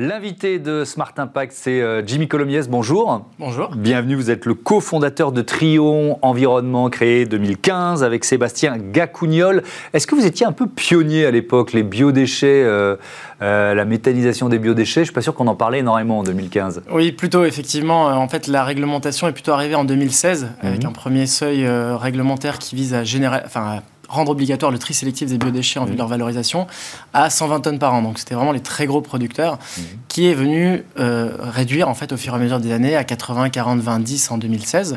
L'invité de Smart Impact, c'est euh, Jimmy Colomiès. Bonjour. Bonjour. Bienvenue, vous êtes le cofondateur de Trion Environnement, créé 2015 avec Sébastien Gacugnol. Est-ce que vous étiez un peu pionnier à l'époque, les biodéchets, euh, euh, la méthanisation des biodéchets? Je ne suis pas sûr qu'on en parlait énormément en 2015. Oui, plutôt, effectivement. En fait, la réglementation est plutôt arrivée en 2016, avec mhm. un premier seuil réglementaire qui vise à générer, enfin, rendre obligatoire le tri sélectif des biodéchets en vue de leur valorisation à 120 tonnes par an. Donc c'était vraiment les très gros producteurs mmh. qui est venu euh, réduire en fait au fur et à mesure des années à 80, 40, 20, 10 en 2016.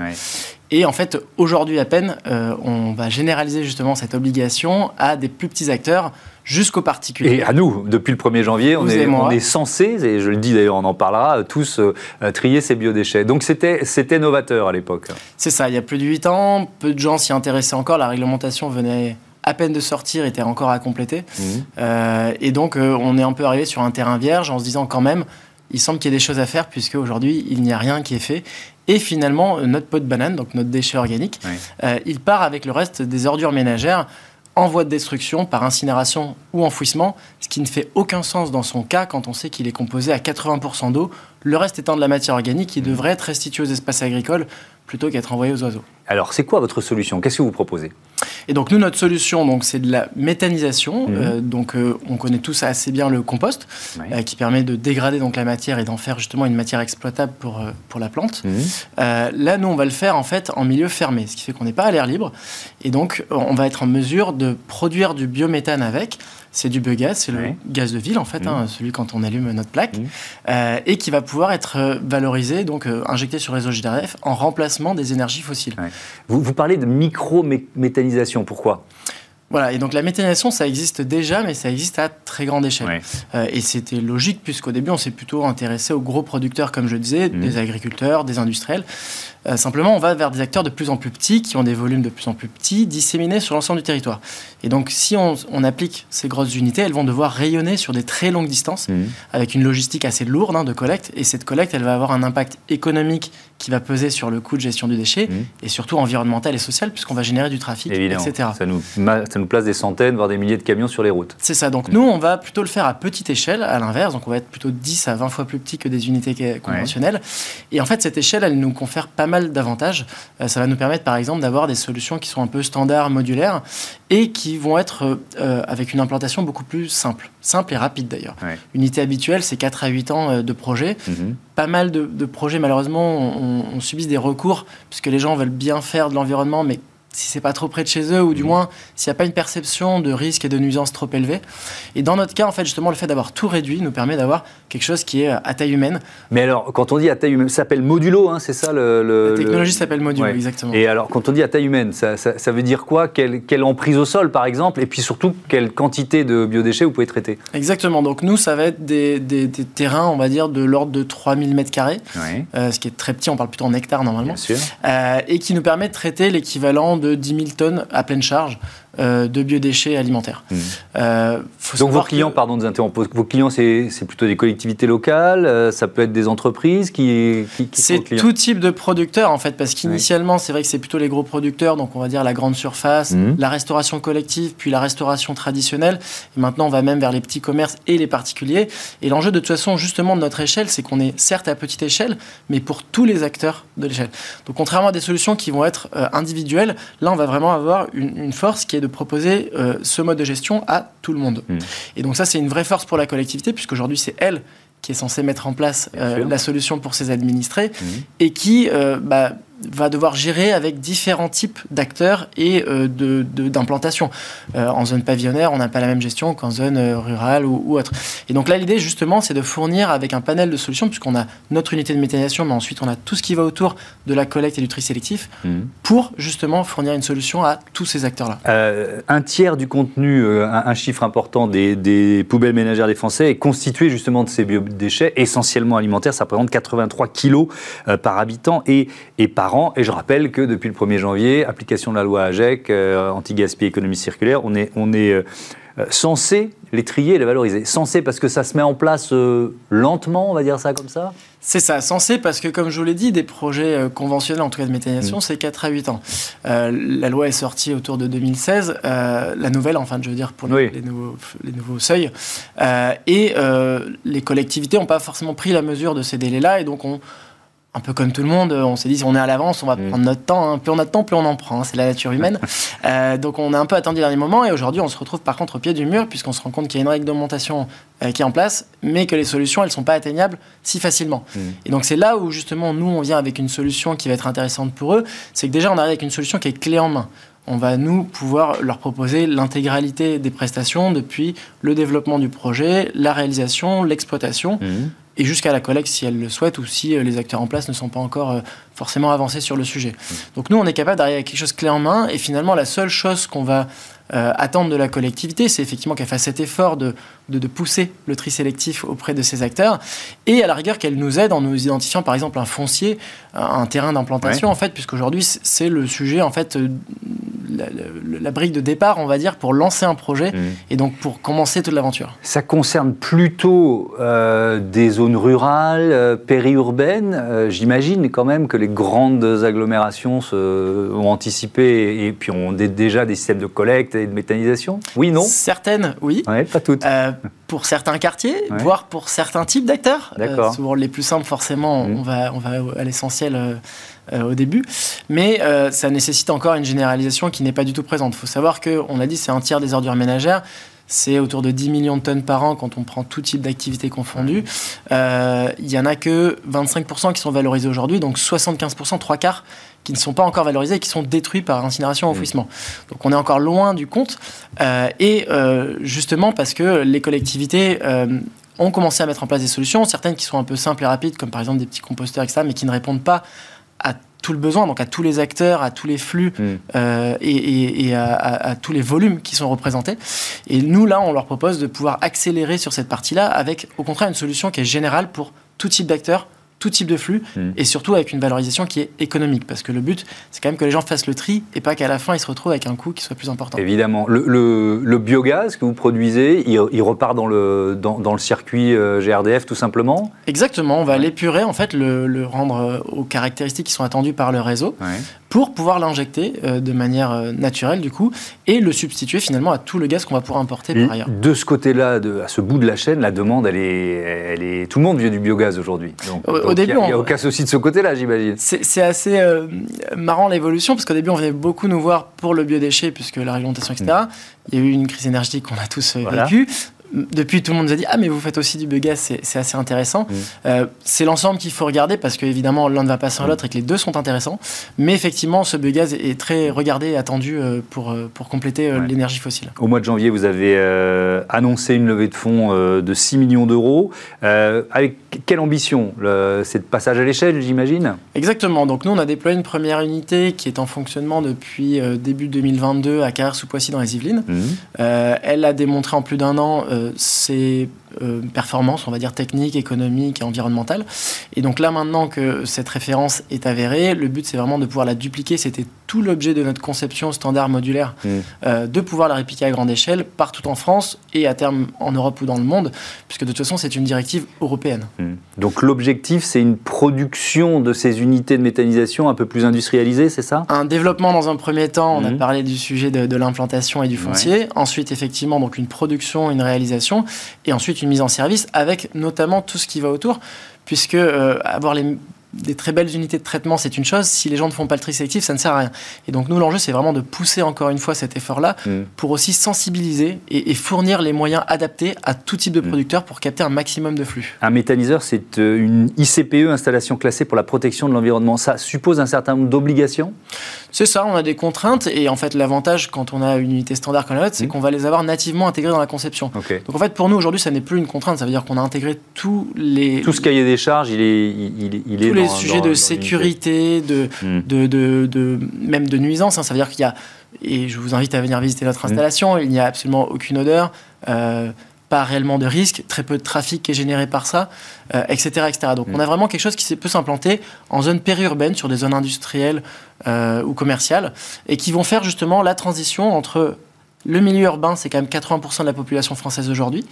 Et en fait, aujourd'hui à peine, euh, on va généraliser justement cette obligation à des plus petits acteurs jusqu'aux particuliers. Et à nous, depuis le 1er janvier, on est, on est, censé, et je le dis d'ailleurs, on en parlera, tous euh, trier ces biodéchets. Donc c'était novateur à l'époque. C'est ça, il y a plus de 8 ans, peu de gens s'y intéressaient encore, la réglementation venait à peine de sortir, était encore à compléter. Mmh. Euh, et donc on est un peu arrivé sur un terrain vierge en se disant quand même, il semble qu'il y ait des choses à faire puisque aujourd'hui il n'y a rien qui est fait. Et finalement, notre pot de banane, donc notre déchet organique, il part avec le reste des ordures ménagères en voie de destruction par incinération ou enfouissement, ce qui ne fait aucun sens dans son cas quand on sait qu'il est composé à 80% d'eau, le reste étant de la matière organique qui mmh. devrait être restituée aux espaces agricoles plutôt qu'être envoyée aux oiseaux. Alors, c'est quoi votre solution? Qu'est-ce que vous proposez? Et donc, nous, notre solution, donc, c'est de la méthanisation. Mmh. Euh, donc, euh, on connaît tous assez bien le compost, euh, qui permet de dégrader donc la matière et d'en faire justement une matière exploitable pour, pour la plante. Mmh. là, nous, on va le faire en fait en milieu fermé, ce qui fait qu'on n'est pas à l'air libre. Et donc, on va être en mesure de produire du biométhane avec c'est du biogaz, c'est le gaz de ville en fait, hein, mmh. celui quand on allume notre plaque, et qui va pouvoir être valorisé, donc injecté sur le réseau GDRF en remplacement des énergies fossiles. Vous, vous, parlez de micro-méthanisation, pourquoi? Voilà, et donc la méthanisation, ça existe déjà, mais ça existe à très grande échelle. et c'était logique, puisqu'au début, on s'est plutôt intéressé aux gros producteurs, comme je disais, mmh. des agriculteurs, des industriels. Euh, simplement, on va vers des acteurs de plus en plus petits, qui ont des volumes de plus en plus petits, disséminés sur l'ensemble du territoire. Et donc, si on, applique ces grosses unités, elles vont devoir rayonner sur des très longues distances, mmh. avec une logistique assez lourde hein, de collecte. Et cette collecte, elle va avoir un impact économique qui va peser sur le coût de gestion du déchet, mmh. et surtout environnemental et social, puisqu'on va générer du trafic, etc. Ça nous, ça nous place des centaines, voire des milliers de camions sur les routes. C'est ça. Donc, mmh. nous, on va plutôt le faire à petite échelle, à l'inverse. Donc, on va être plutôt 10 à 20 fois plus petit que des unités conventionnelles. Et en fait, cette échelle, elle nous confère pas mal d'avantages. Euh, ça va nous permettre, par exemple, d'avoir des solutions qui sont un peu standards, modulaires, et qui vont être euh, avec une implantation beaucoup plus simple. Simple et rapide, d'ailleurs. Unité habituelle, c'est 4 à 8 ans euh, de projet. Mhm. Pas mal de, projets, malheureusement, on, on, subit des recours, puisque les gens veulent bien faire de l'environnement, mais si c'est pas trop près de chez eux, ou du mmh. moins s'il n'y a pas une perception de risque et de nuisance trop élevée. Et dans notre cas, en fait, justement, le fait d'avoir tout réduit nous permet d'avoir quelque chose qui est euh, à taille humaine. Mais alors, quand on dit à taille humaine, ça s'appelle modulo, hein, c'est ça le, La technologie s'appelle modulo, exactement. Et alors, quand on dit à taille humaine, ça, ça, veut dire quoi? Quelle, quelle, emprise au sol, par exemple, et puis surtout, quelle quantité de biodéchets vous pouvez traiter? Exactement. Donc, nous, ça va être des, des, terrains, on va dire, de l'ordre de 3000 m2, euh, ce qui est très petit, on parle plutôt en hectares normalement, Bien sûr. Euh, et qui nous permet de traiter l'équivalent de 10 000 tonnes à pleine charge euh, de biodéchets alimentaires. Mmh. Euh, Donc vos clients, pardon de vos clients c'est plutôt des collectivités locales, euh, ça peut être des entreprises qui, qui, C'est tout type de producteurs en fait, parce qu'initialement c'est vrai que c'est plutôt les gros producteurs, donc on va dire la grande surface, mmh. la restauration collective, puis la restauration traditionnelle, et maintenant on va même vers les petits commerces et les particuliers. Et l'enjeu de toute façon justement de notre échelle, c'est qu'on est certes à petite échelle, mais pour tous les acteurs de l'échelle. Donc contrairement à des solutions qui vont être individuelles, là on va vraiment avoir une, une force qui est de proposer euh, ce mode de gestion à tout le monde. Hmm. Et donc ça, c'est une vraie force pour la collectivité, puisqu'aujourd'hui, c'est elle qui est censée mettre en place euh, la solution pour ses administrés, hmm. et qui euh, bah, va devoir gérer avec différents types d'acteurs et euh, d'implantations. Euh, en zone pavillonnaire, on n'a pas la même gestion qu'en zone euh, rurale ou, autre. Et donc là, l'idée, justement, c'est de fournir avec un panel de solutions, puisqu'on a notre unité de méthanisation, mais ensuite on a tout ce qui va autour de la collecte et du tri sélectif, mhm. pour justement fournir une solution à tous ces acteurs-là. un tiers du contenu, un, chiffre important des, poubelles ménagères des Français est constitué justement de ces biodéchets, essentiellement alimentaires. Ça représente 83 kilos par habitant et, et par par an. Et je rappelle que depuis le 1er janvier, application de la loi AGEC, anti-gaspi économie circulaire, on est, on est censé les trier et les valoriser. Censé parce que ça se met en place lentement, on va dire ça comme ça? C'est ça, censé parce que, comme je vous l'ai dit, des projets euh, conventionnels, en tout cas de méthanisation, mm. c'est 4 à 8 ans. Euh, la loi est sortie autour de 2016, euh, la nouvelle, enfin, je veux dire, pour les, nouveaux, les nouveaux, seuils. et les collectivités n'ont pas forcément pris la mesure de ces délais-là, et donc on un peu comme tout le monde, on s'est dit si on est à l'avance, on va mm. prendre notre temps. Hein. Plus on a de temps, plus on en prend. Hein. C'est la nature humaine. euh, donc on a un peu attendu le dernier moment et aujourd'hui on se retrouve par contre au pied du mur puisqu'on se rend compte qu'il y a une réglementation euh, qui est en place, mais que les solutions elles sont pas atteignables si facilement. Mm. Et donc c'est là où justement nous on vient avec une solution qui va être intéressante pour eux. C'est que déjà on arrive avec une solution qui est clé en main on va nous pouvoir leur proposer l'intégralité des prestations depuis le développement du projet, la réalisation, l'exploitation. Mm et jusqu'à la collecte si elle le souhaite ou si euh, les acteurs en place ne sont pas encore euh, forcément avancés sur le sujet. Donc nous, on est capable d'arriver avec quelque chose clé en main et finalement la seule chose qu'on va euh, attendre de la collectivité, c'est effectivement qu'elle fasse cet effort de, de, pousser le tri sélectif auprès de ces acteurs et à la rigueur qu'elle nous aide en nous identifiant par exemple un foncier, un terrain d'implantation en fait, puisqu'aujourd'hui c'est le sujet en fait la, brique de départ, on va dire, pour lancer un projet mmh. et donc pour commencer toute l'aventure. Ça concerne plutôt euh, des zones rurales, euh, périurbaines. Euh, j'imagine quand même que les grandes agglomérations se, ont anticipé et, puis ont déjà des systèmes de collecte et de méthanisation. Oui, non? Certaines, oui. pas toutes. pour certains quartiers, voire pour certains types d'acteurs. souvent les plus simples, forcément, mmh. on, va, on va à l'essentiel euh, au début. Mais euh, ça nécessite encore une généralisation qui n'est pas du tout présente. Il faut savoir qu'on a dit c'est un tiers des ordures ménagères. C'est autour de 10 millions de tonnes par an quand on prend tout type d'activité confondue. Euh, il n'y en a que 25% qui sont valorisés aujourd'hui, donc 75%, trois quarts, qui ne sont pas encore valorisés et qui sont détruits par incinération ou enfouissement. Donc on est encore loin du compte. et justement parce que les collectivités ont commencé à mettre en place des solutions, certaines qui sont un peu simples et rapides, comme par exemple des petits composteurs, etc., mais qui ne répondent pas à tout le besoin, donc à tous les acteurs, à tous les flux mm. euh, et, à, tous les volumes qui sont représentés. Et nous, là, on leur propose de pouvoir accélérer sur cette partie-là avec, au contraire, une solution qui est générale pour tout type d'acteurs, tout type de flux hmm. et surtout avec une valorisation qui est économique. Parce que le but, c'est quand même que les gens fassent le tri et pas qu'à la fin, ils se retrouvent avec un coût qui soit plus important. Évidemment. Le, biogaz que vous produisez, il, repart dans le, dans, le circuit euh, GRDF tout simplement? Exactement. On va l'épurer, en fait, le, rendre euh, aux caractéristiques qui sont attendues par le réseau pour pouvoir l'injecter euh, de manière naturelle, du coup, et le substituer finalement à tout le gaz qu'on va pouvoir importer par ailleurs. De ce côté-là, à ce bout de la chaîne, la demande, elle est, elle est... tout le monde veut du biogaz aujourd'hui au début. Il n'y a, aucun souci de ce côté-là, j'imagine. C'est assez euh, marrant l'évolution, parce qu'au début, on venait beaucoup nous voir pour le biodéchet, puisque la réglementation, etc. Mm. Il y a eu une crise énergétique qu'on a tous euh, vécue depuis, tout le monde nous a dit Ah, mais vous faites aussi du biogaz, c'est assez intéressant. Euh, c'est l'ensemble qu'il faut regarder parce qu'évidemment, l'un ne va pas sans l'autre et que les deux sont intéressants. Mais effectivement, ce biogaz est très regardé et attendu euh, pour, euh, pour compléter l'énergie fossile. Au mois de janvier, vous avez annoncé une levée de fonds de 6 millions d'euros. avec quelle ambition C'est de passage à l'échelle, j'imagine? Exactement. Donc, nous, on a déployé une première unité qui est en fonctionnement depuis début 2022 à Carrère-sous-Poissy dans les Yvelines. Mm. elle a démontré en plus d'un an c'est euh, performance, on va dire technique, économique et environnementale. Et donc là, maintenant que cette référence est avérée, le but c'est vraiment de pouvoir la dupliquer. C'était tout l'objet de notre conception standard modulaire, mmh. euh, de pouvoir la répliquer à grande échelle partout en France et à terme en Europe ou dans le monde, puisque de toute façon c'est une directive européenne. Mmh. Donc l'objectif c'est une production de ces unités de méthanisation un peu plus industrialisée, c'est ça? Un développement dans un premier temps, on a mmh. parlé du sujet de, l'implantation et du foncier. Ensuite effectivement donc une production, une réalisation, et ensuite une mise en service avec notamment tout ce qui va autour, puisque euh, avoir les des très belles unités de traitement, c'est une chose. Si les gens ne font pas le tri sélectif, ça ne sert à rien. Et donc nous, l'enjeu, c'est vraiment de pousser encore une fois cet effort-là mm. pour aussi sensibiliser et, fournir les moyens adaptés à tout type de mm. producteur pour capter un maximum de flux. Un méthaniseur, c'est euh, une ICPE, installation classée pour la protection de l'environnement. Ça suppose un certain nombre d'obligations? C'est ça, on a des contraintes. Et en fait, l'avantage quand on a une unité standard comme la nôtre, c'est mm. qu'on va les avoir nativement intégrées dans la conception. Donc en fait, pour nous, aujourd'hui, ça n'est plus une contrainte. Ça veut dire qu'on a intégré tous les... Tout ce cahier des charges, il est, il, il est les sujets de sécurité, hmm. de, de, de, même de nuisance. Hein. Ça veut dire qu'il y a, et je vous invite à venir visiter notre hmm. installation, il n'y a absolument aucune odeur. Euh, pas réellement de risque, très peu de trafic qui est généré par ça, etc., etc. Donc mm. on a vraiment quelque chose qui peut s'implanter en zone périurbaine, sur des zones industrielles ou commerciales, et qui vont faire justement la transition entre le milieu urbain, c'est quand même 80% de la population française aujourd'hui,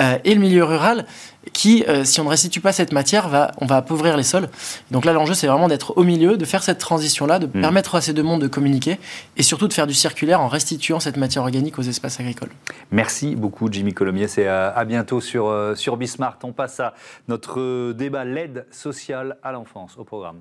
euh, et le milieu rural, qui, euh, si on ne restitue pas cette matière, va, on va appauvrir les sols. Donc là, l'enjeu, c'est vraiment d'être au milieu, de faire cette transition-là, de mm. permettre à ces deux mondes de communiquer, et surtout de faire du circulaire en restituant cette matière organique aux espaces agricoles. Merci beaucoup, Jimmy Colomier. C'est à, à, bientôt sur, euh, sur Bismart. On passe à notre débat l'aide sociale à l'enfance au programme.